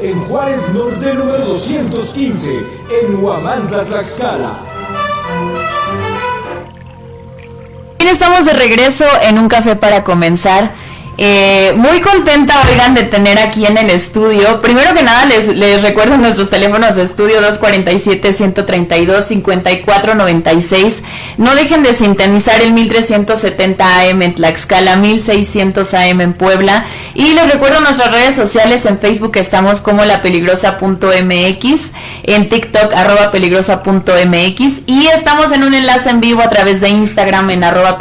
en Juárez Norte número 215, en Huamantla, Tlaxcala. Bien, estamos de regreso en un café para comenzar. Eh, muy contenta, oigan, de tener aquí en el estudio. Primero que nada, les, recuerdo nuestros teléfonos de estudio 247-132-5496. No dejen de sintonizar el 1370 AM en Tlaxcala, 1600 AM en Puebla. Y les recuerdo nuestras redes sociales. En Facebook estamos como la peligrosa.mx, en TikTok arroba peligrosa.mx y estamos en un enlace en vivo a través de Instagram en arroba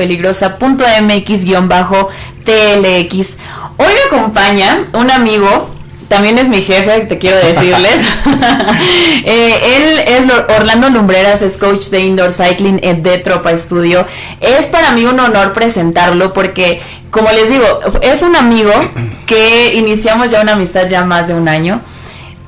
peligrosa.mx-TLX. Hoy me acompaña un amigo también es mi jefe, te quiero decirles. Eh, él es Orlando Lumbreras, es coach de indoor cycling de Tropa Studio. Es para mí un honor presentarlo porque, como les digo, es un amigo que iniciamos ya una amistad ya más de un año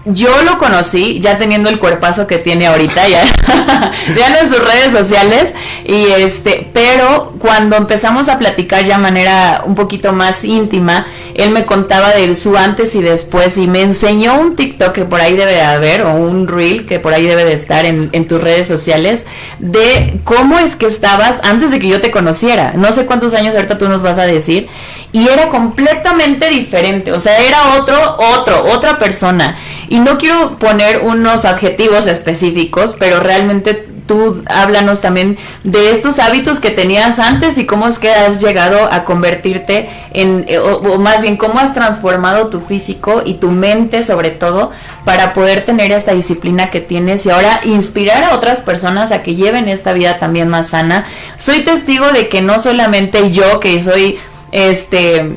yo lo conocí ya teniendo el cuerpazo que tiene ahorita, ya vean en sus redes sociales, y este, pero cuando empezamos a platicar ya de manera un poquito más íntima, él me contaba de su antes y después y me enseñó un TikTok que por ahí debe de haber o un reel que por ahí debe de estar en, en tus redes sociales de cómo es que estabas antes de que yo te conociera. No sé cuántos años ahorita tú nos vas a decir y era completamente diferente, o sea, era otro, otro, otra persona. Y no quiero poner unos adjetivos específicos, pero realmente tú háblanos también de estos hábitos que tenías antes y cómo es que has llegado a convertirte en, eh, o, más bien cómo has transformado tu físico y tu mente sobre todo para poder tener esta disciplina que tienes y ahora inspirar a otras personas a que lleven esta vida también más sana. Soy testigo de que no solamente yo, que soy este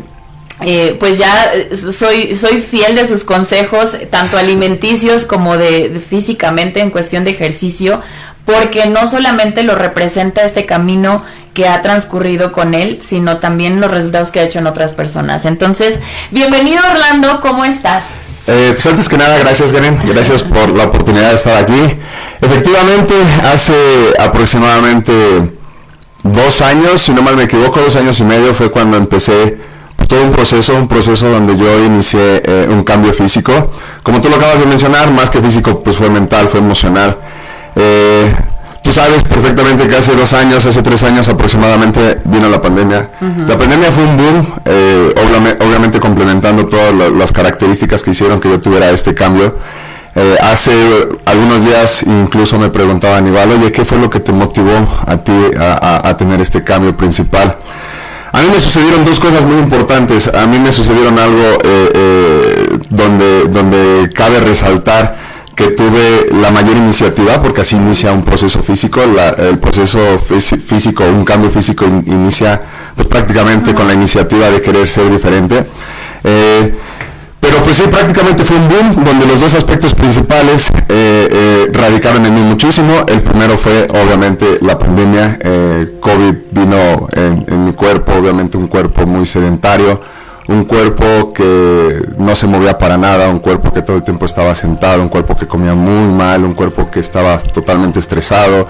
eh, pues ya eh, soy, soy fiel de sus consejos, tanto alimenticios como de, físicamente en cuestión de ejercicio, porque no solamente lo representa este camino que ha transcurrido con él, sino también los resultados que ha hecho en otras personas. Entonces, bienvenido Orlando, ¿cómo estás? Eh, pues antes que nada, gracias Garen, gracias por la oportunidad de estar aquí. Efectivamente, hace aproximadamente dos años, si no mal me equivoco, dos años y medio fue cuando empecé todo un proceso, un proceso donde yo inicié eh, un cambio físico. Como tú lo acabas de mencionar, más que físico, pues fue mental, fue emocional. Eh, tú sabes perfectamente que hace dos años, hace tres años aproximadamente, vino la pandemia. La pandemia fue un boom, eh, obviamente, complementando todas las características que hicieron que yo tuviera este cambio. hace algunos días incluso me preguntaba Aníbal, oye, ¿qué fue lo que te motivó a ti a tener este cambio principal? A mí me sucedieron dos cosas muy importantes. A mí me sucedieron algo eh, eh, donde, donde cabe resaltar que tuve la mayor iniciativa, porque así inicia un proceso físico, el proceso físico, un cambio físico inicia pues, prácticamente con la iniciativa de querer ser diferente. Eh, pero pues sí, prácticamente fue un boom donde los dos aspectos principales eh, eh, radicaron en mí muchísimo. El primero fue obviamente la pandemia. Eh, COVID vino en, mi cuerpo, obviamente un cuerpo muy sedentario, un cuerpo que no se movía para nada, un cuerpo que todo el tiempo estaba sentado, un cuerpo que comía muy mal, un cuerpo que estaba totalmente estresado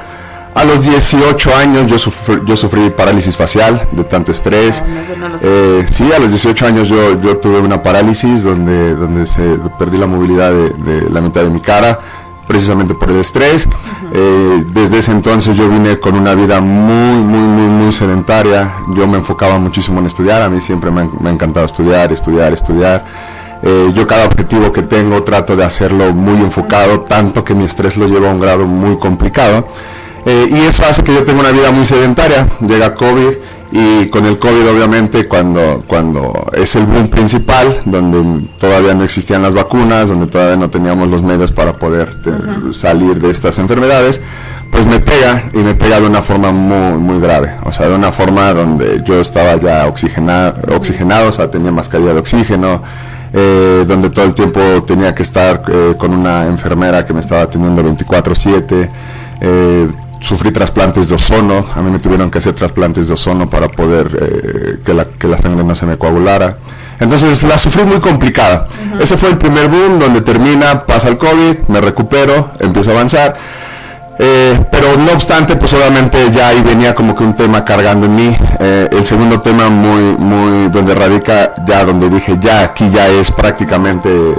a los 18 años yo sufrí, yo sufrí parálisis facial de tanto estrés. Ah, eh, sí, a los 18 años yo, yo tuve una parálisis donde, donde se perdí la movilidad de, la mitad de mi cara, precisamente por el estrés. Eh, desde ese entonces yo vine con una vida muy, muy, muy, muy sedentaria. Yo me enfocaba muchísimo en estudiar. A mí siempre me, ha encantado estudiar, estudiar, estudiar. Eh, yo cada objetivo que tengo trato de hacerlo muy enfocado, tanto que mi estrés lo lleva a un grado muy complicado. Eh, y eso hace que yo tenga una vida muy sedentaria. Llega COVID y con el COVID obviamente cuando, cuando es el boom principal, donde todavía no existían las vacunas, donde todavía no teníamos los medios para poder eh, salir de estas enfermedades, pues me pega y me pega de una forma muy, muy grave. O sea, de una forma donde yo estaba ya oxigenado, oxigenado o sea, tenía mascarilla de oxígeno. Eh, donde todo el tiempo tenía que estar con una enfermera que me estaba atendiendo 24/7, sufrí trasplantes de ozono, a mí me tuvieron que hacer trasplantes de ozono para poder eh, que, la, que, la, sangre no se me coagulara. Entonces la sufrí muy complicada. Ese fue el primer boom donde termina, pasa el COVID, me recupero, empiezo a avanzar. Eh, pero no obstante, pues obviamente ya ahí venía como que un tema cargando en mí. Eh, el segundo tema muy, muy, donde radica ya, donde dije ya aquí ya es prácticamente eh,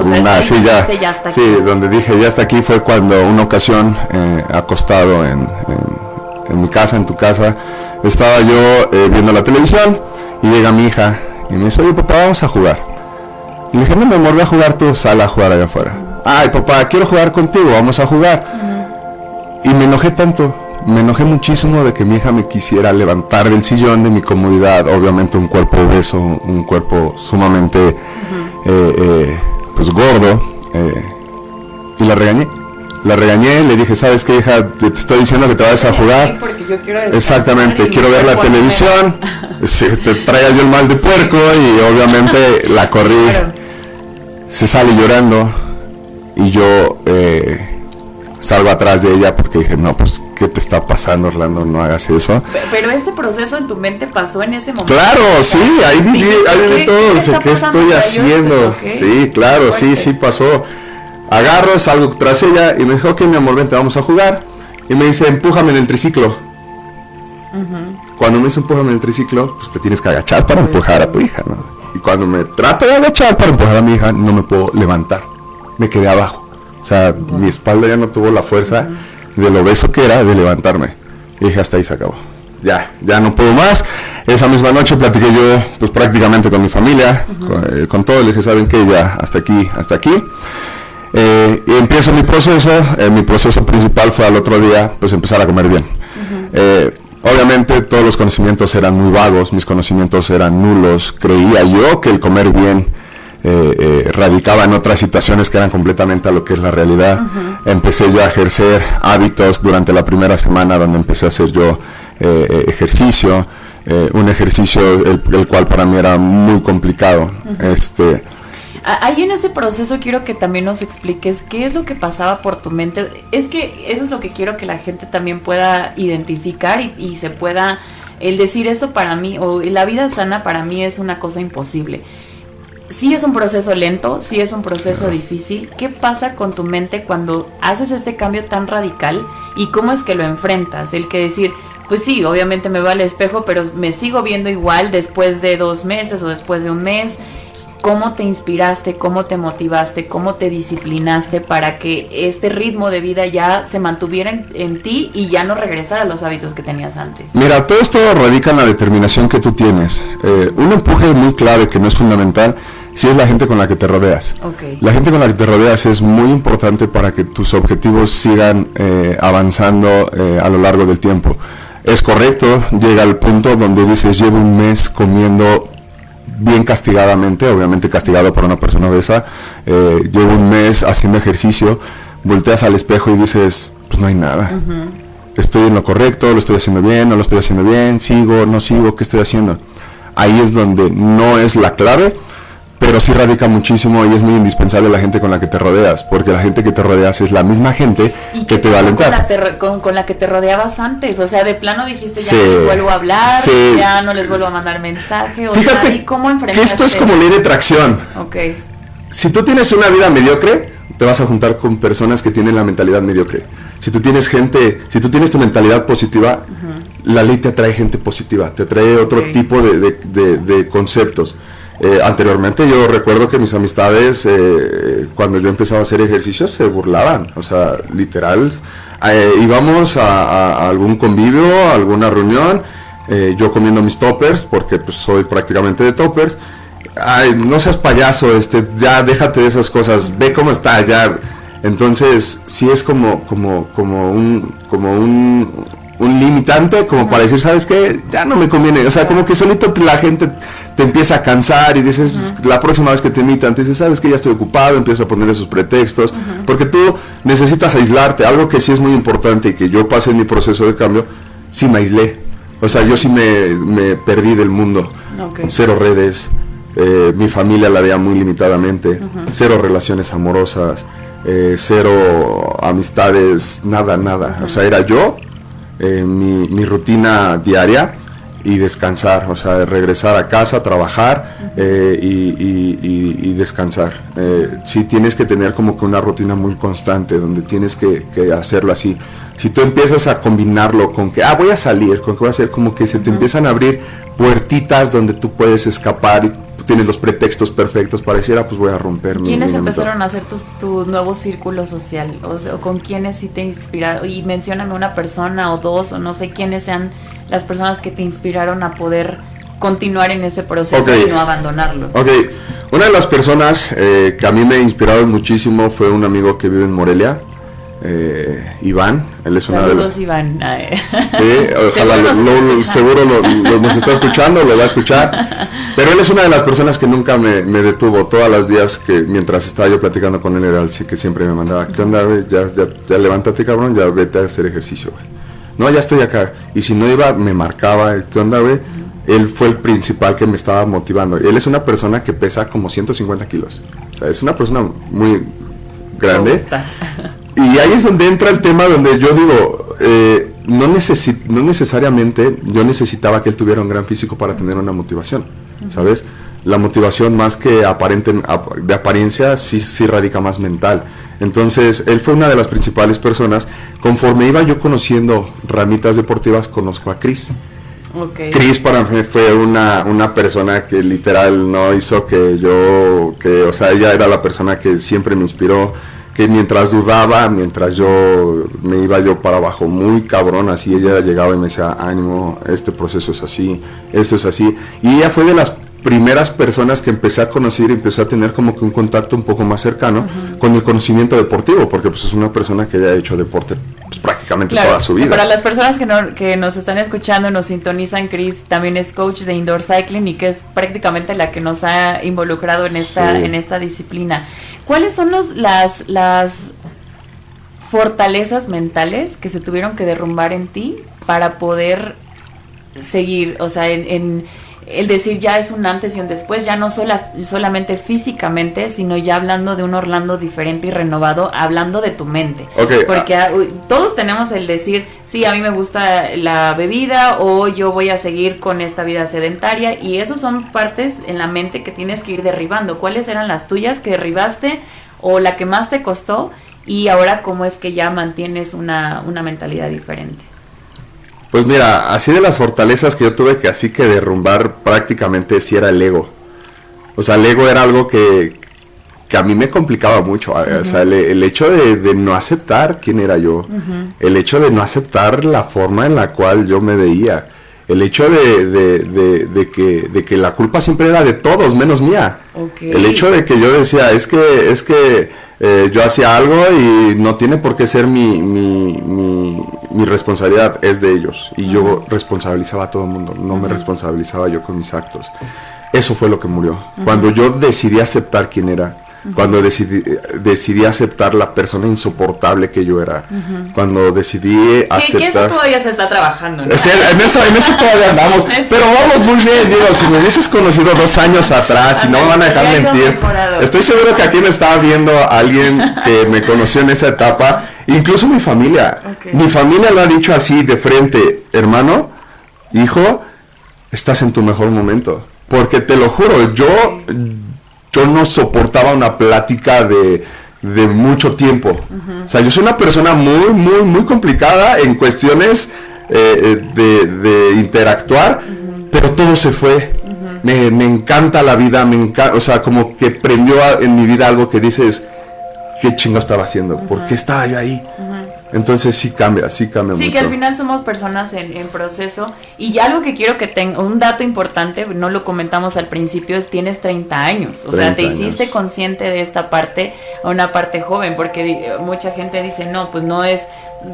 O sea, una, sí, ya, dijiste, "Ya está sí, aquí". donde dije ya está aquí fue cuando una ocasión eh, acostado en, en- en mi casa, en tu casa, estaba yo eh, viendo la televisión y llega mi hija y me dice, oye papá, vamos a jugar. Y le dije, no, mi amor, ve a jugar tú, sal a jugar allá afuera. Ay, papá, quiero jugar contigo, vamos a jugar. Y me enojé tanto, me enojé muchísimo de que mi hija me quisiera levantar del sillón de mi comodidad, obviamente un cuerpo obeso, un cuerpo sumamente, eh, eh, pues gordo, eh, y la regañé. La regañé, le dije, ¿sabes qué, hija? Te, estoy diciendo que te vayas a jugar. Porque yo quiero descansar Exactamente, quiero ver la televisión, si te traiga yo el mal de puerco y obviamente la corrí, se sale llorando y yo eh, salgo atrás de ella porque dije, no, pues, ¿qué te está pasando, Orlando? No hagas eso. Pe- Pero este proceso en tu mente pasó en ese momento. Claro, sí, ahí viví, ahí viví ¿qué- todo, qué ¿qué estoy haciendo? Sí, claro, sí, sí pasó. Agarro, salgo tras ella y me dijo, ok, mi amor, vente, vamos a jugar. Y me dice, empújame en el triciclo. Cuando me dice empújame en el triciclo, pues te tienes que agachar para empujar a tu hija, ¿no? Y cuando me trato de agachar para empujar a mi hija, no me puedo levantar. Me quedé abajo. O sea, mi espalda ya no tuvo la fuerza de lo obeso que era de levantarme. Y dije, hasta ahí se acabó. Ya, ya no puedo más. Esa misma noche platiqué yo, pues prácticamente con mi familia, con, eh, con todo. Le dije, ¿saben qué? Ya, hasta aquí, hasta aquí. Eh, y empiezo mi proceso. eh, mi proceso principal fue al otro día, pues empezar a comer bien. Eh, obviamente todos los conocimientos eran muy vagos, mis conocimientos eran nulos. Creía yo que el comer bien eh, eh, radicaba en otras situaciones que eran completamente a lo que es la realidad. Empecé yo a ejercer hábitos durante la primera semana donde empecé a hacer yo eh, eh, ejercicio. eh, un ejercicio el, el cual para mí era muy complicado. Este, Ahí en ese proceso quiero que también nos expliques qué es lo que pasaba por tu mente. Es que eso es lo que quiero que la gente también pueda identificar y, y se pueda, el decir esto para mí, o la vida sana para mí es una cosa imposible. Sí es un proceso lento, sí es un proceso difícil. ¿Qué pasa con tu mente cuando haces este cambio tan radical y cómo es que lo enfrentas? El que decir, pues sí, obviamente me veo al espejo, pero me sigo viendo igual después de dos meses o después de un mes. ¿Cómo te inspiraste? ¿Cómo te motivaste? ¿Cómo te disciplinaste para que este ritmo de vida ya se mantuviera en, en ti y ya no regresara a los hábitos que tenías antes? Mira, todo esto radica en la determinación que tú tienes. Eh, un empuje muy clave que no es fundamental si es la gente con la que te rodeas. La gente con la que te rodeas es muy importante para que tus objetivos sigan eh, avanzando eh, a lo largo del tiempo. Es correcto, llega al punto donde dices, llevo un mes comiendo bien castigadamente, obviamente castigado por una persona obesa, eh, llevo un mes haciendo ejercicio, volteas al espejo y dices, pues no hay nada. Estoy en lo correcto, lo estoy haciendo bien, no lo estoy haciendo bien, sigo, no sigo, ¿qué estoy haciendo? Ahí es donde no es la clave, pero sí radica muchísimo y es muy indispensable la gente con la que te rodeas, porque la gente que te rodeas es la misma gente ¿Y que te va a pasó con alentar. la, te con, con la que te rodeabas antes? O sea, de plano dijiste, ya Sí, no les vuelvo a hablar, sí. ya no les vuelvo a mandar mensaje. O sea, Fíjate ¿y cómo que esto es como ley de tracción. Ok, Si tú tienes una vida mediocre, te vas a juntar con personas que tienen la mentalidad mediocre. Si tú tienes gente, si tú tienes tu mentalidad positiva, la ley te atrae gente positiva, te atrae otro tipo de, de- de- de conceptos. Eh, anteriormente yo recuerdo que mis amistades, eh, cuando yo empezaba a hacer ejercicios, se burlaban. O sea, literal, eh, íbamos a, algún convivio, a alguna reunión, eh, yo comiendo mis toppers, porque pues soy prácticamente de toppers, ay, no seas payaso, este, ya déjate de esas cosas, ve cómo está, ya. Entonces, sí es como, como, como un, como un, un limitante, como para decir, ¿sabes qué? Ya no me conviene. O sea, como que solito la gente te empieza a cansar y dices, la próxima vez que te invitan, te dices, ¿sabes qué? Ya estoy ocupado, empieza a poner esos pretextos, porque tú necesitas aislarte. Algo que sí es muy importante y que yo pasé en mi proceso de cambio, sí me aislé. O sea, yo sí me, me perdí del mundo. Ok. Cero redes, eh, mi familia la veía muy limitadamente, cero relaciones amorosas, eh, cero amistades, nada, nada. O sea, era yo, eh, mi, mi rutina diaria y descansar, o sea, regresar a casa, trabajar eh, y, descansar. Eh, sí tienes que tener como que una rutina muy constante, donde tienes que, hacerlo así. Si tú empiezas a combinarlo con que, ah, voy a salir, con que voy a hacer como que se te empiezan a abrir puertitas donde tú puedes escapar y tienes los pretextos perfectos para decir, ah, pues voy a romper ¿Quiénes empezaron a hacer tu nuevo círculo social? O, sea, ¿Con quiénes sí te inspiraron? Y mencionan una persona o dos, o no sé quiénes sean las personas que te inspiraron a poder continuar en ese proceso y no abandonarlo. Ok, una de las personas eh, que a mí me inspiraron muchísimo fue un amigo que vive en Morelia, eh, Iván, él es una de las... Iván. Sí, ojalá seguro, nos está escuchando, lo va a escuchar. Pero él es una de las personas que nunca me, detuvo. Todas las días que mientras estaba yo platicando con él era el sí que siempre me mandaba, ¿qué onda? Ya, ya, ya levántate cabrón, ya vete a hacer ejercicio. No, ya estoy acá. Y si no iba, me marcaba, ¿qué onda, güey? Él fue el principal que me estaba motivando. Él es una persona que pesa como 150 kilos. O sea, es una persona muy grande. Y ahí es donde entra el tema donde yo digo, eh, no, no necesariamente yo necesitaba que él tuviera un gran físico para tener una motivación, ¿sabes? La motivación más que aparente, de apariencia sí, sí radica más mental. Entonces, él fue una de las principales personas. Conforme iba yo conociendo ramitas deportivas, conozco a Chris. Okay. Chris para mí fue una, una persona que literal no hizo que yo, que, o sea, ella era la persona que siempre me inspiró que mientras dudaba, mientras yo me iba yo para abajo muy cabrón, así ella llegaba y me decía, ánimo, este proceso es así, esto es así. Y ella fue de las primeras personas que empecé a conocer y empecé a tener como que un contacto un poco más cercano con el conocimiento deportivo, porque pues es una persona que ya ha hecho deporte pues, prácticamente toda su vida. Para las personas que, no, que nos están escuchando, nos sintonizan, Chris también es coach de indoor cycling y que es prácticamente la que nos ha involucrado en esta, en esta disciplina. ¿Cuáles son los, las, las fortalezas mentales que se tuvieron que derrumbar en ti para poder seguir, o sea, en el decir ya es un antes y un después, ya no sola, solamente físicamente, sino ya hablando de un Orlando diferente y renovado, hablando de tu mente. Porque ah. Ah, todos tenemos el decir, sí, a mí me gusta la bebida o yo voy a seguir con esta vida sedentaria y esos son partes en la mente que tienes que ir derribando. ¿Cuáles eran las tuyas que derribaste o la que más te costó? Y ahora cómo es que ya mantienes una, una mentalidad diferente. Pues mira, así de las fortalezas que yo tuve que así que derrumbar prácticamente si era el ego. O sea, el ego era algo que, a mí me complicaba mucho. O sea, el, hecho de, no aceptar quién era yo, el hecho de no aceptar la forma en la cual yo me veía, el hecho de, que, de que la culpa siempre era de todos, menos mía. El hecho de que yo decía, es que, es que eh, yo hacía algo y no tiene por qué ser mi, mi, mi, responsabilidad, es de ellos. Y yo responsabilizaba a todo el mundo, no me responsabilizaba yo con mis actos. Eso fue lo que murió. Cuando yo decidí aceptar quién era, cuando decidí, decidí aceptar la persona insoportable que yo era, cuando decidí aceptar... Que eso todavía se está trabajando, ¿no? en, eso, en eso todavía andamos, pero vamos muy bien, digo, si me hubieses conocido dos años atrás y no me van a dejar mentir, estoy seguro que aquí me estaba viendo alguien que me conoció en esa etapa, incluso mi familia, mi familia lo ha dicho así de frente, hermano, hijo, estás en tu mejor momento, porque te lo juro, yo yo no soportaba una plática de, mucho tiempo. O sea, yo soy una persona muy, muy, muy complicada en cuestiones eh, de, interactuar, pero todo se fue. me, encanta la vida, me encanta, o sea, como que prendió en mi vida algo que dices, ¿qué chingo estaba haciendo? ¿Por qué estaba yo ahí? Entonces sí cambia, sí cambia mucho. Sí, que al final somos personas en, proceso. Y ya algo que quiero que tenga, un dato importante, no lo comentamos al principio, es tienes 30 años. O sea, te hiciste consciente de esta parte, una parte joven, porque mucha gente dice, no, pues no es,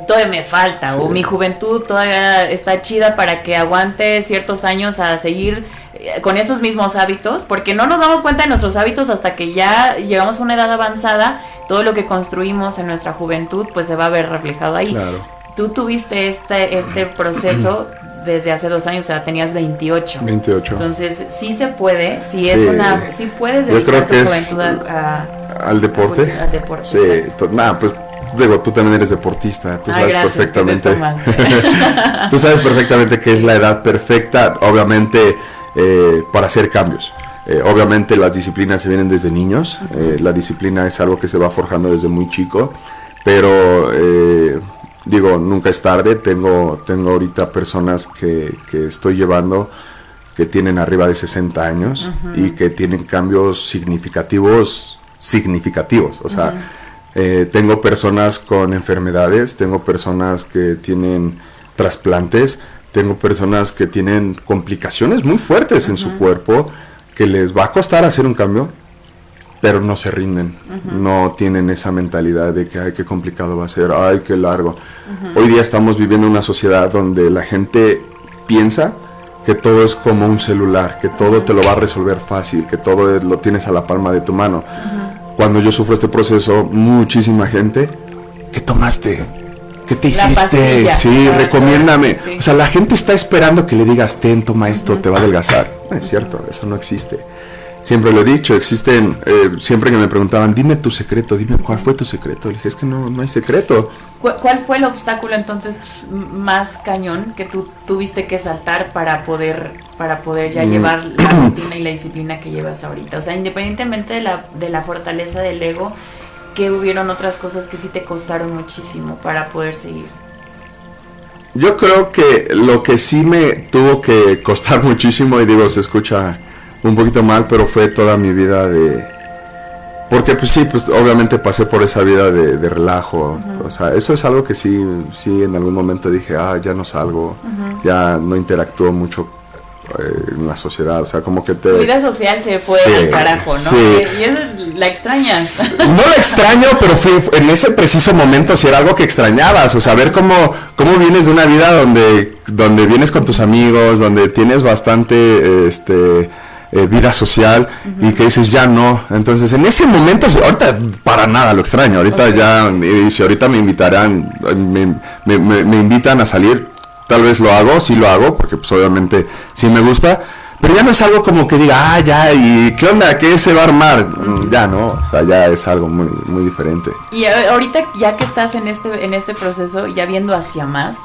todavía me falta, o mi juventud todavía está chida para que aguante ciertos años a seguir eh, con esos mismos hábitos, porque no nos damos cuenta de nuestros hábitos hasta que ya llegamos a una edad avanzada, todo lo que construimos en nuestra juventud pues se va a ver reflejado ahí. Tú tuviste este, este proceso desde hace dos años, o sea, tenías 28. 28. Entonces, sí se puede, sí, es una, sí puedes dedicar tu juventud al deporte. Al deporte. Sí, nada, pues digo, tú también eres deportista, tú Ay, sabes gracias, perfectamente. tú sabes perfectamente que es la edad perfecta, obviamente, eh, para hacer cambios. Eh, obviamente las disciplinas se vienen desde niños, eh, la disciplina es algo que se va forjando desde muy chico, pero digo, nunca es tarde, tengo, tengo ahorita personas que, que estoy llevando que tienen arriba de 60 años y que tienen cambios significativos, significativos, o sea, eh, tengo personas con enfermedades, tengo personas que tienen trasplantes, tengo personas que tienen complicaciones muy fuertes en su cuerpo, que les va a costar hacer un cambio, pero no se rinden, no tienen esa mentalidad de que, ay, qué complicado va a ser, ay, qué largo. Hoy día estamos viviendo una sociedad donde la gente piensa que todo es como un celular, que todo te lo va a resolver fácil, que todo lo tienes a la palma de tu mano. Cuando yo sufro este proceso, muchísima gente, ¿qué tomaste? ¿Qué te La hiciste? pastilla. Sí, recomiéndame. sí. O sea, la gente está esperando que le digas, ten, toma esto, te va a adelgazar. No es cierto, eso no existe. Siempre lo he dicho, existen, eh, siempre que me preguntaban, dime tu secreto, dime cuál fue tu secreto. Le dije, es que no, no hay secreto. ¿Cu- ¿Cuál fue el obstáculo entonces más cañón que tú tuviste que saltar para poder para poder ya Mm. llevar la rutina y la disciplina que llevas ahorita? O sea, independientemente de la, de la fortaleza del ego, que hubieron otras cosas que sí te costaron muchísimo para poder seguir. Yo creo que lo que sí me tuvo que costar muchísimo, y digo, se escucha un poquito mal, pero fue toda mi vida de... Porque pues sí, pues obviamente pasé por esa vida de, de relajo. O sea, eso es algo que sí, sí en algún momento dije, ah, ya no salgo, ya no interactúo mucho eh, en la sociedad. O sea, como que te... Tu vida social se fue Sí, al carajo, ¿no? sí. Y, eso la extrañas. No lo extraño, pero fue en ese preciso momento si era algo que extrañabas, o sea, ver cómo, cómo vienes de una vida donde, donde vienes con tus amigos, donde tienes bastante este eh, vida social y que dices ya no. Entonces en ese momento, ahorita para nada lo extraño, ahorita ya, y si ahorita me invitarán, me, me- me- me invitan a salir, tal vez lo hago, sí lo hago, porque pues obviamente sí me gusta. Pero ya no es algo como que diga, ah, ya, ¿y qué onda? ¿Qué se va a armar? Ya no, o sea, ya es algo muy, muy diferente. Y a- ahorita ya que estás en este, en este proceso, ya viendo hacia más,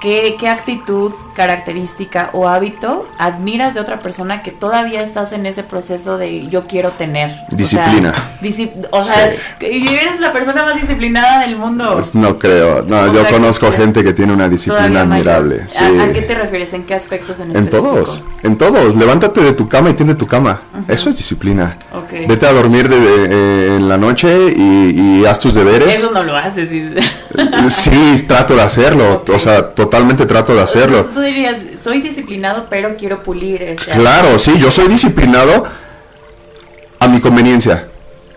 ¿qué, qué actitud, característica o hábito admiras de otra persona que todavía estás en ese proceso de yo quiero tener? O sea, Disciplina. disci- O sea, y eres la persona más disciplinada del mundo. Pues no creo, no, O yo sea, conozco que- gente que tiene una disciplina admirable. sí. ¿A, a qué te refieres? ¿En qué aspectos en En todos, en todos. Levántate de tu cama y tiende tu cama. Eso es disciplina. Vete a dormir de- de- eh, en la noche y, y haz tus deberes. Eso no lo haces. sí. Sí, trato de hacerlo. O sea, totalmente trato de hacerlo. Entonces, Tú dirías, soy disciplinado, pero quiero pulir ese Claro, sí, yo soy disciplinado a mi conveniencia.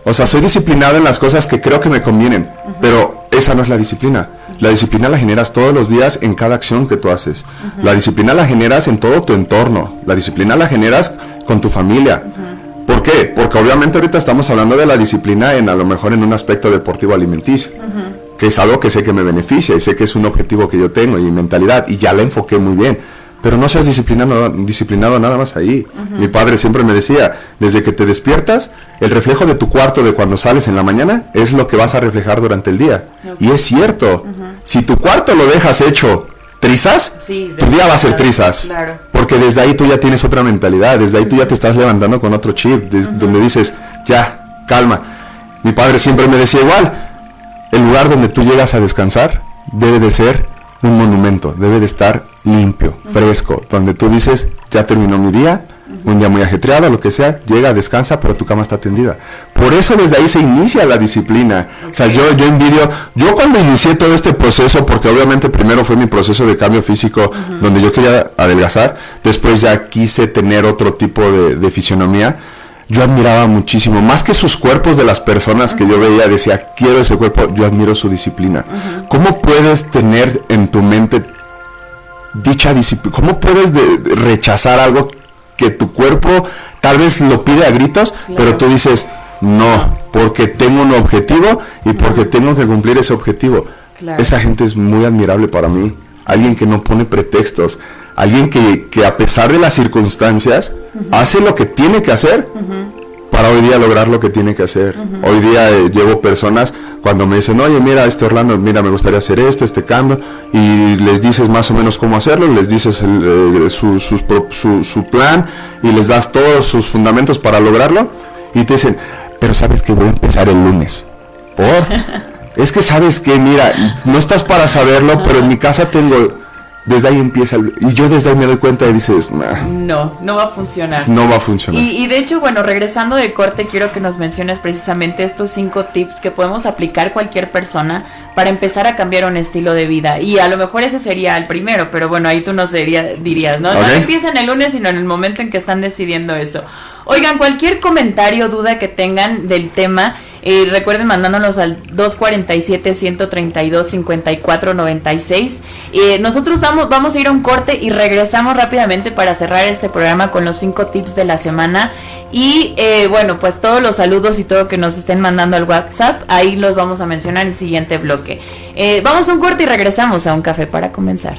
O sea, soy disciplinado en las cosas que creo que me convienen, pero esa no es la disciplina. La disciplina la generas todos los días en cada acción que tú haces. La disciplina la generas en todo tu entorno. La disciplina la generas con tu familia. ¿Por qué? Porque obviamente ahorita estamos hablando de la disciplina en a lo mejor en un aspecto deportivo alimenticio, que es algo que sé que me beneficia y sé que es un objetivo que yo tengo y mi mentalidad y ya la enfoqué muy bien. Pero no seas disciplinado, disciplinado nada más ahí. Mi padre siempre me decía, desde que te despiertas, el reflejo de tu cuarto de cuando sales en la mañana es lo que vas a reflejar durante el día. Y es cierto, si tu cuarto lo dejas hecho trizas, Sí, tu día va a ser trizas. claro. Porque desde ahí tú ya tienes otra mentalidad, desde ahí tú ya te estás levantando con otro chip, donde dices, ya, calma. Mi padre siempre me decía igual, el lugar donde tú llegas a descansar debe de ser un monumento, debe de estar limpio, fresco, donde tú dices, ya terminó mi día, un día muy ajetreado, lo que sea, llega, descansa, pero tu cama está tendida. Por eso desde ahí se inicia la disciplina. O sea, yo, yo envidio, yo cuando inicié todo este proceso, porque obviamente primero fue mi proceso de cambio físico, donde yo quería adelgazar, después ya quise tener otro tipo de, de fisionomía, yo admiraba muchísimo, más que sus cuerpos de las personas que yo veía, decía, quiero ese cuerpo, yo admiro su disciplina. ¿Cómo puedes tener en tu mente dicha disciplina? ¿Cómo puedes de- de rechazar algo que tu cuerpo tal vez lo pide a gritos, pero tú dices, no, porque tengo un objetivo y porque tengo que cumplir ese objetivo? Claro. Esa gente es muy admirable para mí. Alguien que no pone pretextos, alguien que, que a pesar de las circunstancias hace lo que tiene que hacer para hoy día lograr lo que tiene que hacer. Hoy día eh, llevo personas cuando me dicen, oye, mira, este Orlando, mira, me gustaría hacer esto, este cambio, y les dices más o menos cómo hacerlo, les dices eh, su, su, plan y les das todos sus fundamentos para lograrlo, y te dicen, pero sabes que voy a empezar el lunes. ¿Por? es que sabes que, mira, no estás para saberlo, pero en mi casa tengo desde ahí empieza y yo desde ahí me doy cuenta y dices no no va a funcionar no va a funcionar. Y, de hecho bueno regresando de corte quiero que nos menciones precisamente estos cinco tips que podemos aplicar cualquier persona para empezar a cambiar un estilo de vida. Y a lo mejor ese sería el primero pero bueno ahí tú nos dirías no no empiezan el lunes sino en el momento en que están decidiendo eso. Oigan, cualquier comentario, duda que tengan del tema, eh, recuerden mandándonos al 247-132-5496. Eh, nosotros vamos, vamos a ir a un corte y regresamos rápidamente para cerrar este programa con los cinco tips de la semana. Y eh, bueno, pues todos los saludos y todo que nos estén mandando al WhatsApp, ahí los vamos a mencionar en el siguiente bloque. Eh, vamos a un corte y regresamos a un café para comenzar.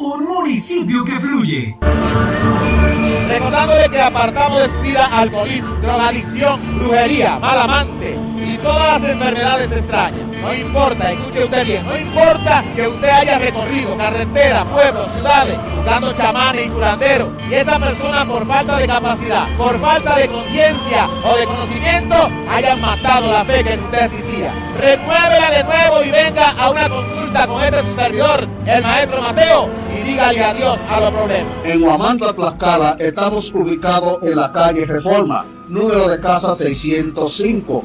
un municipio que fluye. Recordándole que apartamos de su vida alcoholismo, drogadicción, brujería, mal amante y todas las enfermedades extrañas. No importa, escuche usted bien, no importa que usted haya recorrido carretera, pueblos, ciudades, buscando chamanes y curanderos, y esa persona por falta de capacidad, por falta de conciencia o de conocimiento, hayan matado la fe que usted existía. Renuévela de nuevo y venga a una consulta con este su servidor, el maestro Mateo, y dígale adiós a los problemas. En Huamantla, Tlaxcala, estamos ubicados en la calle Reforma, número de casa 605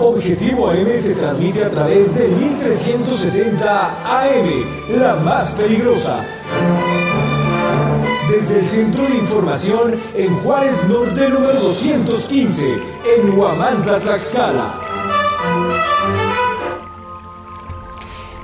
Objetivo AM se transmite a través de 1370 AM, la más peligrosa. desde el Centro de Información en Juárez Norte número 215, en Huamantla, Tlaxcala.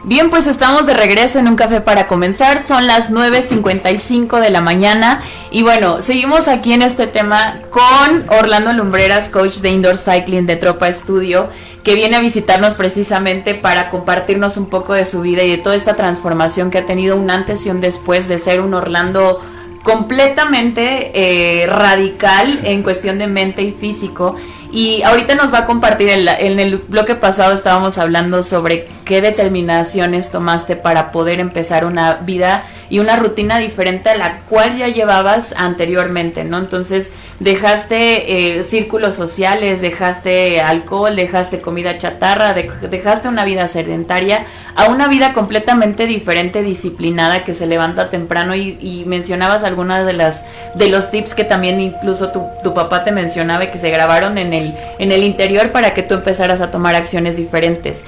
Bien, pues estamos de regreso en un café para comenzar. Son las 9.55 de la mañana. Y bueno, seguimos aquí en este tema con Orlando Lumbreras, coach de Indoor Cycling de Tropa Studio, que viene a visitarnos precisamente para compartirnos un poco de su vida y de toda esta transformación que ha tenido un antes y un después de ser un Orlando completamente eh, radical en cuestión de mente y físico y ahorita nos va a compartir, en, en, el bloque pasado estábamos hablando sobre qué determinaciones tomaste para poder empezar una vida y una rutina diferente a la cual ya llevabas anteriormente, ¿no? Entonces dejaste eh, círculos sociales, dejaste alcohol, dejaste comida chatarra, dejaste una vida sedentaria a una vida completamente diferente, disciplinada, que se levanta temprano y, y mencionabas algunas de las de los tips que también incluso tu, tu papá te mencionaba y que se grabaron en el en el interior para que tú empezaras a tomar acciones diferentes.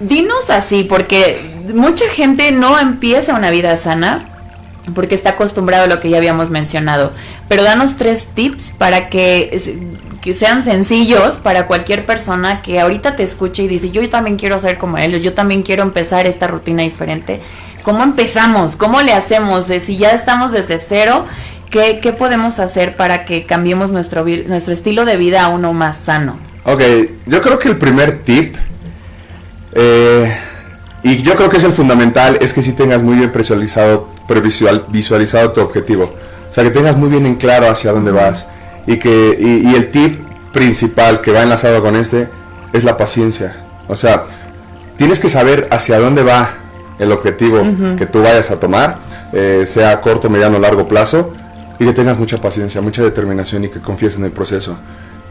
Dinos así, porque mucha gente no empieza una vida sana porque está acostumbrado a lo que ya habíamos mencionado. Pero danos tres tips para que, que, sean sencillos para cualquier persona que ahorita te escuche y dice, yo también quiero ser como él, yo también quiero empezar esta rutina diferente. ¿Cómo empezamos? ¿Cómo le hacemos? Si ya estamos desde cero, ¿Qué, podemos hacer para que cambiemos nuestro, nuestro estilo de vida a uno más sano? Ok, yo creo que el primer tip, eh, y yo creo que es el fundamental, es que si tengas muy bien visualizado, previsual, visualizado tu objetivo. O sea, que tengas muy bien en claro hacia dónde vas. Y, que, y, el tip principal que va enlazado con este es la paciencia. O sea, tienes que saber hacia dónde va el objetivo que tú vayas a tomar, eh, sea corto, mediano o largo plazo y que tengas mucha paciencia, mucha determinación y que confíes en el proceso.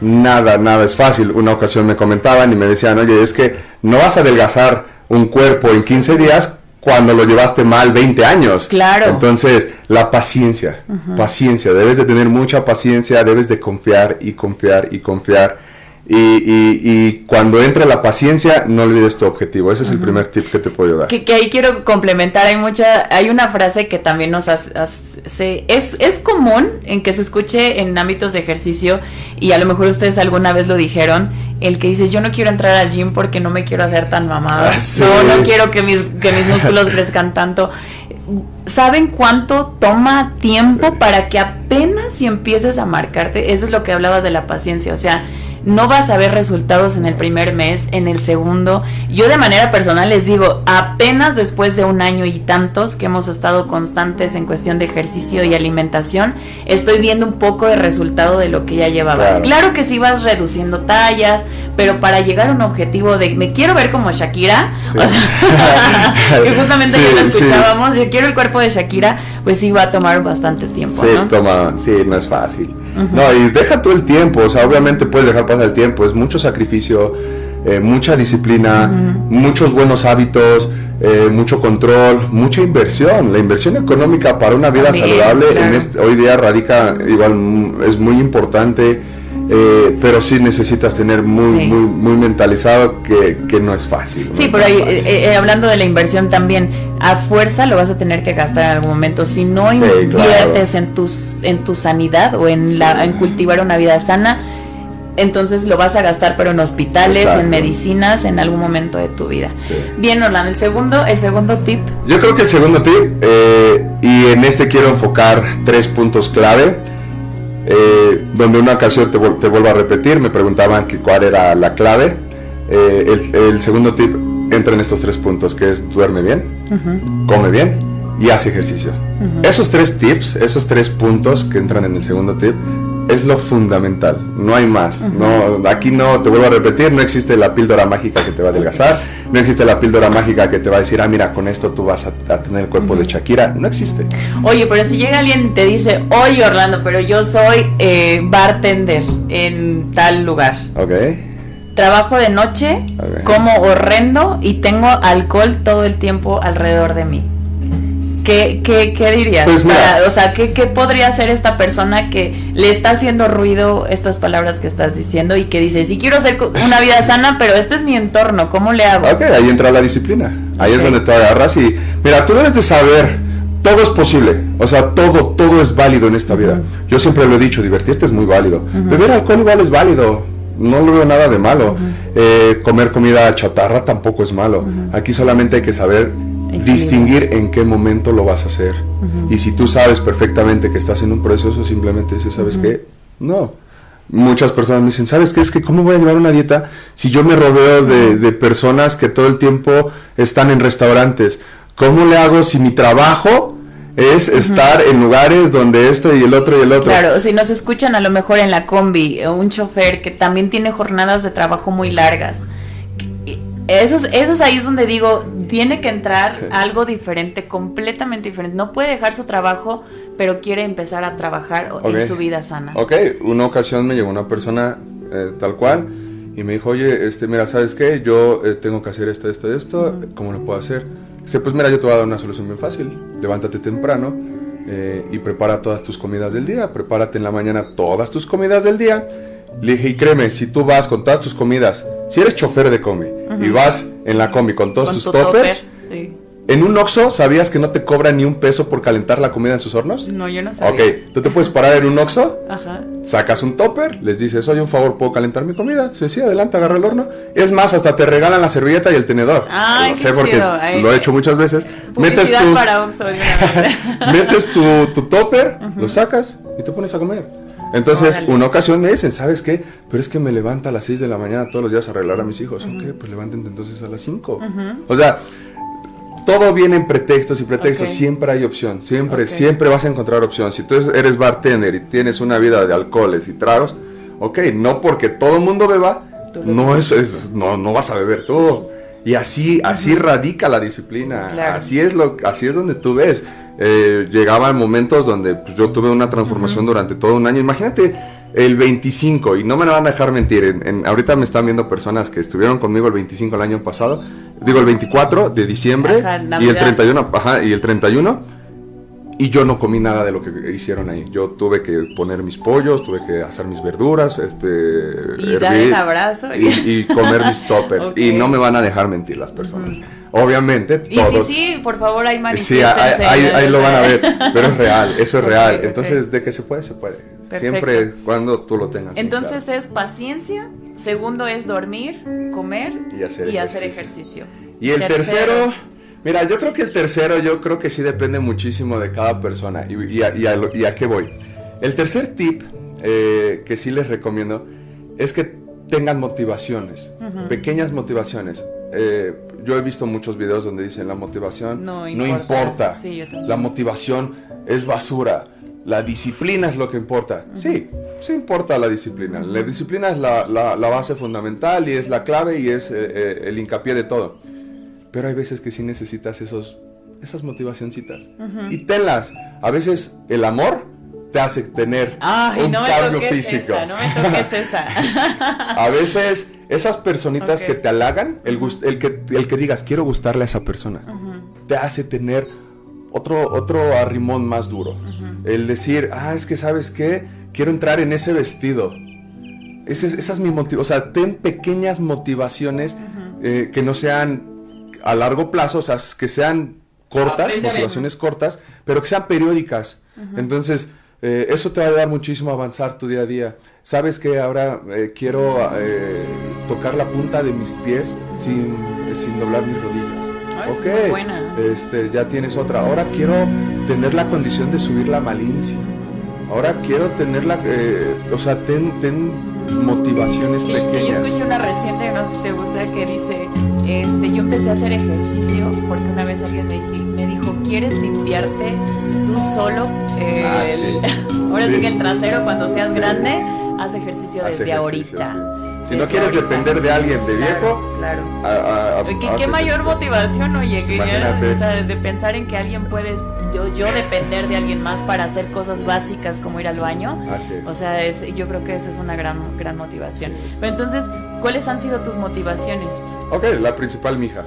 Nada, nada es fácil. Una ocasión me comentaban y me decían, oye, es que no vas a adelgazar un cuerpo en 15 días cuando lo llevaste mal 20 años. Claro. Entonces, la paciencia, paciencia, debes de tener mucha paciencia, debes de confiar y confiar y confiar y, y, cuando entre la paciencia, no olvides tu objetivo. Ese es el primer tip que te puedo dar. Que, ahí quiero complementar, hay mucha, hay una frase que también nos hace, es, es común en que se escuche en ámbitos de ejercicio y a lo mejor ustedes alguna vez lo dijeron, el que dice yo no quiero entrar al gym porque no me quiero hacer tan mamada, ah, no, no quiero que mis, que mis músculos crezcan tanto. ¿Saben cuánto toma tiempo para que apenas si empieces a marcarte? Eso es lo que hablabas de la paciencia, o sea, no vas a ver resultados en el primer mes, en el segundo. Yo de manera personal les digo, apenas después de un año y tantos que hemos estado constantes en cuestión de ejercicio y alimentación, estoy viendo un poco de resultado de lo que ya llevaba. Claro, que sí vas reduciendo tallas, pero para llegar a un objetivo de me quiero ver como Shakira, que justamente ya lo escuchábamos, yo quiero el cuerpo de Shakira, pues sí va a tomar bastante tiempo. Sí, toma, sí, no es fácil. No, y deja todo el tiempo, o sea, obviamente puedes dejar pasar el tiempo, es mucho sacrificio, eh, mucha disciplina, muchos buenos hábitos, eh, mucho control, mucha inversión. La inversión económica para una vida saludable en este, hoy día radica igual, es muy importante eh, pero sí necesitas tener muy, muy, muy mentalizado que, no es fácil. Sí, pero eh, eh, hablando de la inversión también, a fuerza lo vas a tener que gastar en algún momento. Si no inviertes en, tus, en tu sanidad o en, la, en cultivar una vida sana, entonces lo vas a gastar pero en hospitales, en medicinas, en algún momento de tu vida. Bien, Orlando, el segundo, el segundo tip. Yo creo que el segundo tip, y en este quiero enfocar tres puntos clave eh, donde una ocasión te, te, vuelvo a repetir, me preguntaban que cuál era la clave. Eh, el, segundo tip entra en estos tres puntos, que es duerme bien, come bien y hace ejercicio. Esos tres tips, esos tres puntos que entran en el segundo tip, es lo fundamental, no hay más. no, aquí no, te vuelvo a repetir, no existe la píldora mágica que te va a adelgazar, no existe la píldora mágica que te va a decir, ah, mira, con esto tú vas a, tener el cuerpo de Shakira, no existe. Oye, pero si llega alguien y te dice, oye Orlando, pero yo soy eh, bartender en tal lugar. Ok. Trabajo de noche, como horrendo y tengo alcohol todo el tiempo alrededor de mí. ¿Qué, qué, qué dirías? Pues o sea, ¿qué, ¿qué, podría hacer esta persona que le está haciendo ruido estas palabras que estás diciendo y que dice, si quiero hacer una vida sana, pero este es mi entorno, ¿cómo le hago? Ok, ahí entra la disciplina. Ahí es donde te agarras y, mira, tú debes de saber todo es posible, o sea, todo, todo es válido en esta vida. Yo siempre lo he dicho, divertirte es muy válido. Beber alcohol igual es válido, no lo veo nada de malo. Eh, comer comida chatarra tampoco es malo. Aquí solamente hay que saber distinguir en qué momento lo vas a hacer. Y si tú sabes perfectamente que estás en un proceso, simplemente dices, ¿sabes qué? No. Muchas personas me dicen, ¿sabes qué? Es que ¿cómo voy a llevar una dieta si yo me rodeo de, de personas que todo el tiempo están en restaurantes? ¿Cómo le hago si mi trabajo es estar en lugares donde esto y el otro y el otro. Claro, si nos escuchan a lo mejor en la combi, eh, un chofer que también tiene jornadas de trabajo muy largas. Eso es, ahí es donde digo, tiene que entrar algo diferente, completamente diferente. No puede dejar su trabajo, pero quiere empezar a trabajar en su vida sana. Ok, una ocasión me llegó una persona eh, tal cual y me dijo, oye, este, mira, ¿sabes qué? Yo eh, tengo que hacer esto, esto, esto, ¿cómo lo puedo hacer? Dije, pues mira, yo te voy a dar una solución bien fácil. Levántate temprano eh, y prepara todas tus comidas del día. Prepárate en la mañana todas tus comidas del día. Le dije, y créeme, si tú vas con todas tus comidas, si eres chofer de combi y vas en la combi con todos tus toppers, sí. ¿En un Oxxo sabías que no te cobran ni un peso por calentar la comida en sus hornos? No, yo no sabía. Ok, tú te puedes parar en un Oxxo, sacas un topper, les dices, oye, un favor, ¿puedo calentar mi comida? Sí, sí, adelante, agarra el horno. Es más, hasta te regalan la servilleta y el tenedor. Ay, lo sé porque lo he hecho muchas veces. Metes tu, para Oxxo, metes tu, tu topper, lo sacas y te pones a comer. Entonces, una ocasión me dicen, ¿sabes qué? Pero es que me levanta a las 6 de la mañana todos los días a arreglar a mis hijos. Ok, pues levanten entonces a las 5. O sea, todo viene en pretextos y pretextos, siempre hay opción, siempre, siempre vas a encontrar opción. Si tú eres bartender y tienes una vida de alcoholes y tragos, ok, no porque todo el mundo beba, no, es, no, no vas a beber todo. Y así, así radica la disciplina, así, es lo, así es donde tú ves. Eh, llegaban momentos donde pues, yo tuve una transformación durante todo un año. Imagínate el 25, y no me van a dejar mentir, en, ahorita me están viendo personas que estuvieron conmigo el 25 el año pasado, digo el 24 de diciembre y el 31, ajá, y el 31 y yo no comí nada de lo que hicieron ahí. Yo tuve que poner mis pollos, tuve que hacer mis verduras, este, y dar el abrazo y, comer mis toppers. Y no me van a dejar mentir las personas. Obviamente, todos. Y sí, sí, por favor, hay Sí, ahí, ahí, lo van a ver, pero es real, eso es real. Entonces, de que se puede, se puede. Siempre cuando tú lo tengas. Entonces es paciencia, segundo es dormir, comer y hacer, ejercicio. Y el tercero, mira, yo creo que el tercero, yo creo que sí depende muchísimo de cada persona y, a, qué voy. El tercer tip eh, que sí les recomiendo es que tengan motivaciones, pequeñas motivaciones. Eh, yo he visto muchos videos donde dicen la motivación no importa, la motivación es basura la disciplina es lo que importa. Sí, sí importa la disciplina. La disciplina es la, base fundamental y es la clave y es eh, eh, el hincapié de todo. Pero hay veces que sí necesitas esos, esas motivacioncitas. Y tenlas. A veces el amor te hace tener un cambio físico. no me toques esa. a veces esas personitas que te halagan, el, el, que, el que digas quiero gustarle a esa persona, te hace tener otro, otro arrimón más duro. El decir, ah, es que sabes qué, quiero entrar en ese vestido. Ese, esa es mi motivo. O sea, ten pequeñas motivaciones eh, que no sean a largo plazo, o sea, que sean cortas, motivaciones cortas, pero que sean periódicas. Entonces, eh, eso te va a ayudar muchísimo a avanzar tu día a día. Sabes que ahora eh, quiero tocar la punta de mis pies sin, sin doblar mis rodillas ok, este, ya tienes otra. Ahora quiero tener la condición de subir la malincia. Ahora quiero tener la, eh, o sea, ten, ten motivaciones pequeñas. Yo escuché una reciente, no sé si te gusta, que dice, este, yo empecé a hacer ejercicio porque una vez alguien me, dijo, ¿quieres limpiarte tú solo? Ah, ahora sí. que el trasero cuando seas grande, haz ejercicio desde ahorita. Si no quieres depender de alguien de viejo, claro. ¿Qué, mayor motivación, oye, de pensar en que alguien puede, yo, yo depender de alguien más para hacer cosas básicas como ir al baño. O sea, es, yo creo que eso es una gran, gran motivación. Pero entonces, ¿cuáles han sido tus motivaciones? Ok, la principal, mi hija.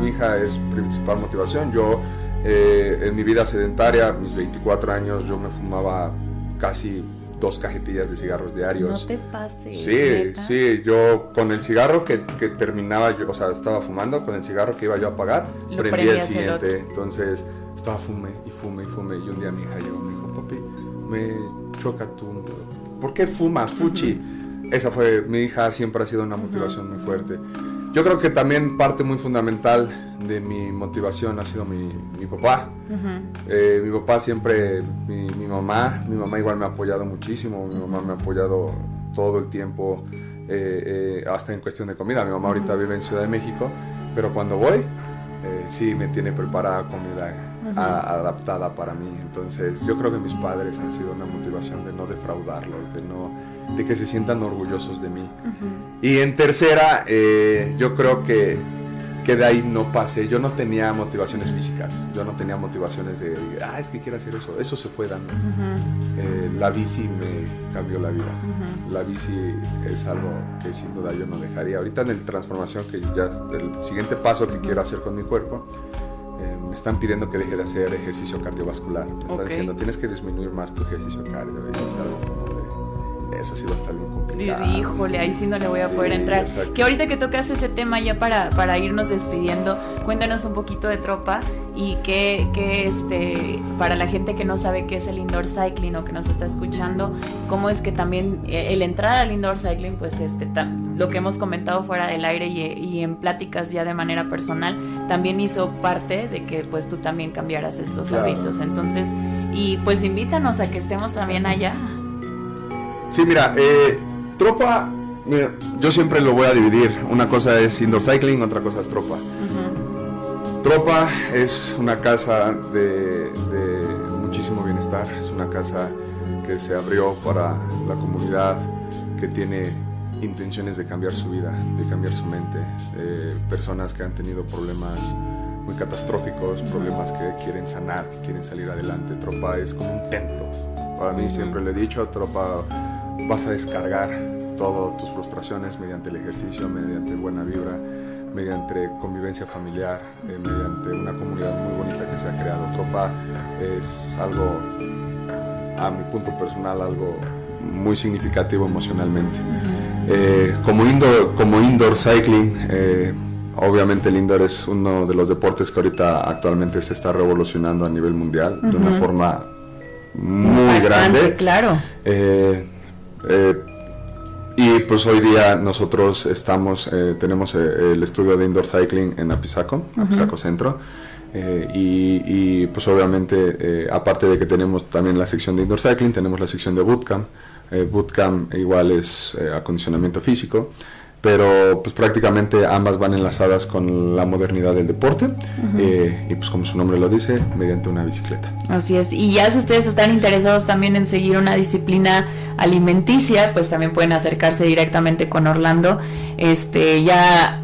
Mi hija es principal motivación. Yo, eh, en mi vida sedentaria, mis 24 años, yo me fumaba casi dos cajetillas de cigarros diarios. No te pases. Sí, sí, yo con el cigarro que, que, terminaba, yo, o sea, estaba fumando, con el cigarro que iba yo a apagar, prendía el siguiente. Entonces, estaba fume y fume y fume. Y un día mi hija llegó y me dijo, papi, me choca tu... ¿Por qué fumas, fuchi? Esa fue, mi hija siempre ha sido una motivación muy fuerte. Yo creo que también parte muy fundamental de mi motivación ha sido mi, mi papá. Eh, mi papá siempre, mi, mi, mamá, mi mamá igual me ha apoyado muchísimo, mi mamá me ha apoyado todo el tiempo, eh, eh, hasta en cuestión de comida. Mi mamá ahorita vive en Ciudad de México, pero cuando voy, sí me tiene preparada comida adaptada para mí. Entonces yo creo que mis padres han sido una motivación de no defraudarlos, de no de que se sientan orgullosos de mí. Y en tercera, eh, yo creo que, que de ahí no pasé. Yo no tenía motivaciones físicas, yo no tenía motivaciones de, ah, es que quiero hacer eso. Eso se fue dando. Eh, la bici me cambió la vida. La bici es algo que sin duda yo no dejaría. Ahorita en la transformación, que ya el siguiente paso que quiero hacer con mi cuerpo, eh, me están pidiendo que deje de hacer ejercicio cardiovascular. Me están diciendo, tienes que disminuir más tu ejercicio cardio. algo eso sí va a estar bien complicado. Híjole, ahí sí no le voy a poder entrar. Que ahorita que tocas ese tema ya para, para irnos despidiendo, cuéntanos un poquito de tropa y que, que este, para la gente que no sabe qué es el indoor cycling o que nos está escuchando, cómo es que también eh, el entrar al indoor cycling, pues este, lo que hemos comentado fuera del aire y, y, en pláticas ya de manera personal, también hizo parte de que pues tú también cambiaras estos hábitos. Entonces, y pues invítanos a que estemos también allá. Sí, mira, eh, tropa, yo siempre lo voy a dividir. Una cosa es indoor cycling, otra cosa es tropa. Tropa es una casa de, muchísimo bienestar, es una casa que se abrió para la comunidad, que tiene intenciones de cambiar su vida, de cambiar su mente. Eh, personas que han tenido problemas muy catastróficos, problemas que quieren sanar, que quieren salir adelante. Tropa es como un templo. Para mí siempre le he dicho, Tropa vas a descargar todas tus frustraciones mediante el ejercicio, mediante buena vibra, mediante convivencia familiar, eh, mediante una comunidad muy bonita que se ha creado. Tropa es algo, a mi punto personal, algo muy significativo emocionalmente. Eh, como, indoor, como indoor cycling, eh, obviamente el indoor es uno de los deportes que ahorita actualmente se está revolucionando a nivel mundial de una forma muy grande. Claro. Eh, y pues hoy día nosotros estamos, eh, tenemos eh, el estudio de indoor cycling en Apizaco, Apizaco Centro. y, y, pues obviamente, aparte de que tenemos también la sección de indoor cycling, tenemos la sección de bootcamp. bootcamp igual es acondicionamiento físico pero pues prácticamente ambas van enlazadas con la modernidad del deporte eh, y pues como su nombre lo dice, mediante una bicicleta. Así es, y ya si ustedes están interesados también en seguir una disciplina alimenticia, pues también pueden acercarse directamente con Orlando. Este, ya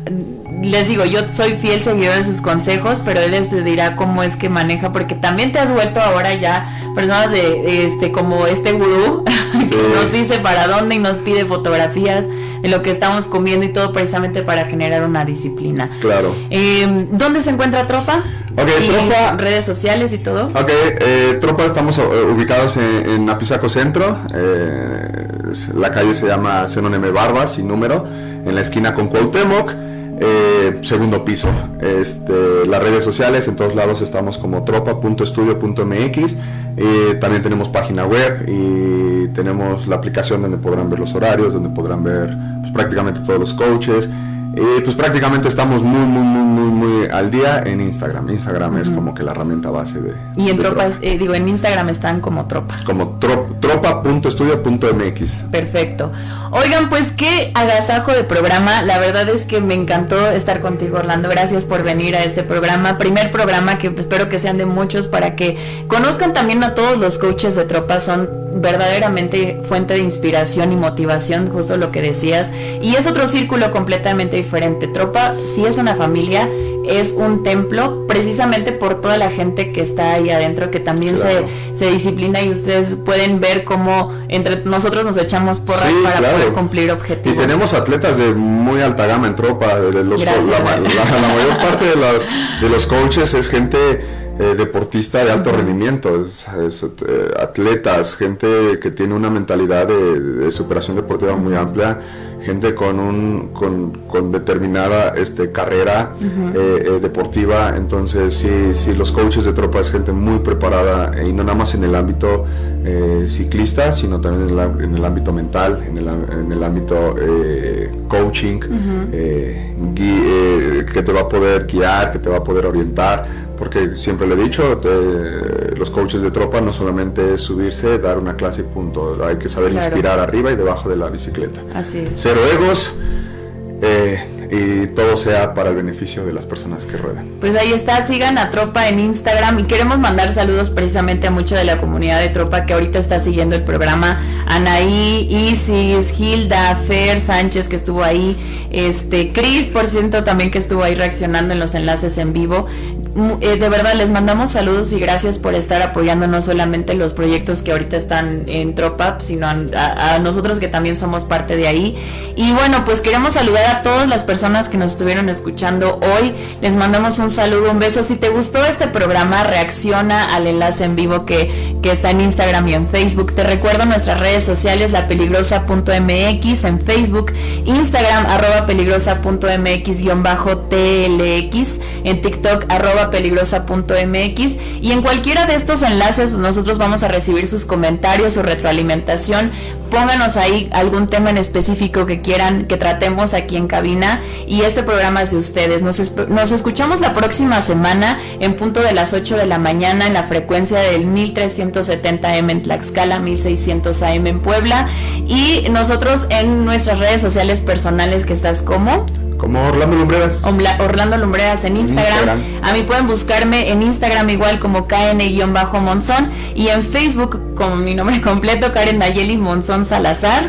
les digo, yo soy fiel seguidor de sus consejos, pero él les dirá cómo es que maneja, porque también te has vuelto ahora ya personas de este como este gurú que nos dice para dónde y nos pide fotografías de lo que estamos comiendo y todo precisamente para generar una disciplina. Claro. Em, ¿Dónde se encuentra Tropa? Ok, Tropa. Redes sociales y todo. Ok, eh, Tropa estamos eh, ubicados en, en Apizaco Centro. Eh, la calle se llama Zenoneme Barbas, sin número, en la esquina con Cuauhtémoc. Eh, segundo piso. Este, las redes sociales, en todos lados estamos como tropa.estudio.mx. Eh, también tenemos página web y tenemos la aplicación donde podrán ver los horarios, donde podrán ver pues, prácticamente todos los coaches. Y pues prácticamente estamos muy, muy, muy, muy, muy al día en Instagram. Instagram es como que la herramienta base de. Y en tropa, eh, digo, en Instagram están como tropa. Como tropa.estudio.mx. Perfecto. Oigan, pues qué agasajo de programa. La verdad es que me encantó estar contigo, Orlando. Gracias por venir a este programa. Primer programa que espero que sean de muchos para que conozcan también a todos los coaches de tropa. Son verdaderamente fuente de inspiración y motivación, justo lo que decías. Y es otro círculo completamente diferente. Tropa, si es una familia, es un templo precisamente por toda la gente que está ahí adentro, que también se, se, disciplina y ustedes pueden ver cómo entre nosotros nos echamos porras para poder cumplir objetivos. Y tenemos atletas de muy alta gama en tropa, de los, la, mayor parte de los, de los coaches es gente eh, deportista de alto rendimiento, es, eh, atletas, gente que tiene una mentalidad de, superación deportiva muy amplia, gente con, un, con, determinada este, carrera eh, deportiva, entonces sí, sí, los coaches de tropa es gente muy preparada y no nada más en el ámbito ciclista, sino también en, el ámbito mental, en el, en el ámbito coaching, que te va a poder guiar, que te va a poder orientar porque siempre le he dicho, los coaches de tropa no solamente es subirse, dar una clase y punto, hay que saber inspirar arriba y debajo de la bicicleta. Así es. Cero egos. Eh, todo sea para el beneficio de las personas que ruedan. Pues ahí está, sigan a Tropa en Instagram y queremos mandar saludos precisamente a mucha de la comunidad de Tropa que ahorita está siguiendo el programa. Anaí, Isis, Hilda, Fer Sánchez que estuvo ahí, este, Cris, por ciento también que estuvo ahí reaccionando en los enlaces en vivo. Eh, de verdad les mandamos saludos y gracias por estar apoyando no solamente los proyectos que ahorita están en Tropa, sino a nosotros que también somos parte de ahí. Y bueno, pues queremos saludar a todas las personas personas que nos estuvieron escuchando hoy. Les mandamos un saludo, un beso. Si te gustó este programa, reacciona al enlace en vivo que, que está en Instagram y en Facebook. Te recuerdo nuestras redes sociales, lapeligrosa.mx en Facebook, Instagram arroba peligrosa.mx-tlx, en TikTok arroba peligrosa.mx y en cualquiera de estos enlaces nosotros vamos a recibir sus comentarios o retroalimentación. Pónganos ahí algún tema en específico que quieran que tratemos aquí en cabina y este programa es de ustedes. Nos, escuchamos la próxima semana en punto de las 8 de la mañana en la frecuencia del 1370M en Tlaxcala, 1600 AM en Puebla y nosotros en nuestras redes sociales personales que estás como como Orlando Lumbreras. Orlando Lumbreras en Instagram. A mí pueden buscarme en Instagram igual como KN-Monzón y en Facebook como mi nombre completo, Karen Nayeli Monzón Salazar.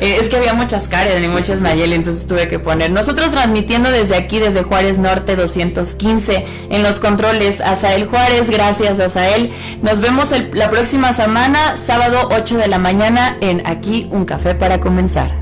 Eh, es que había muchas Karen y muchas Nayeli, entonces tuve que poner. Nosotros transmitiendo desde aquí, desde Juárez Norte 215, en los controles, Asael Juárez, gracias Asael. Nos vemos la próxima semana, sábado 8 de la mañana, en Aquí un café para comenzar.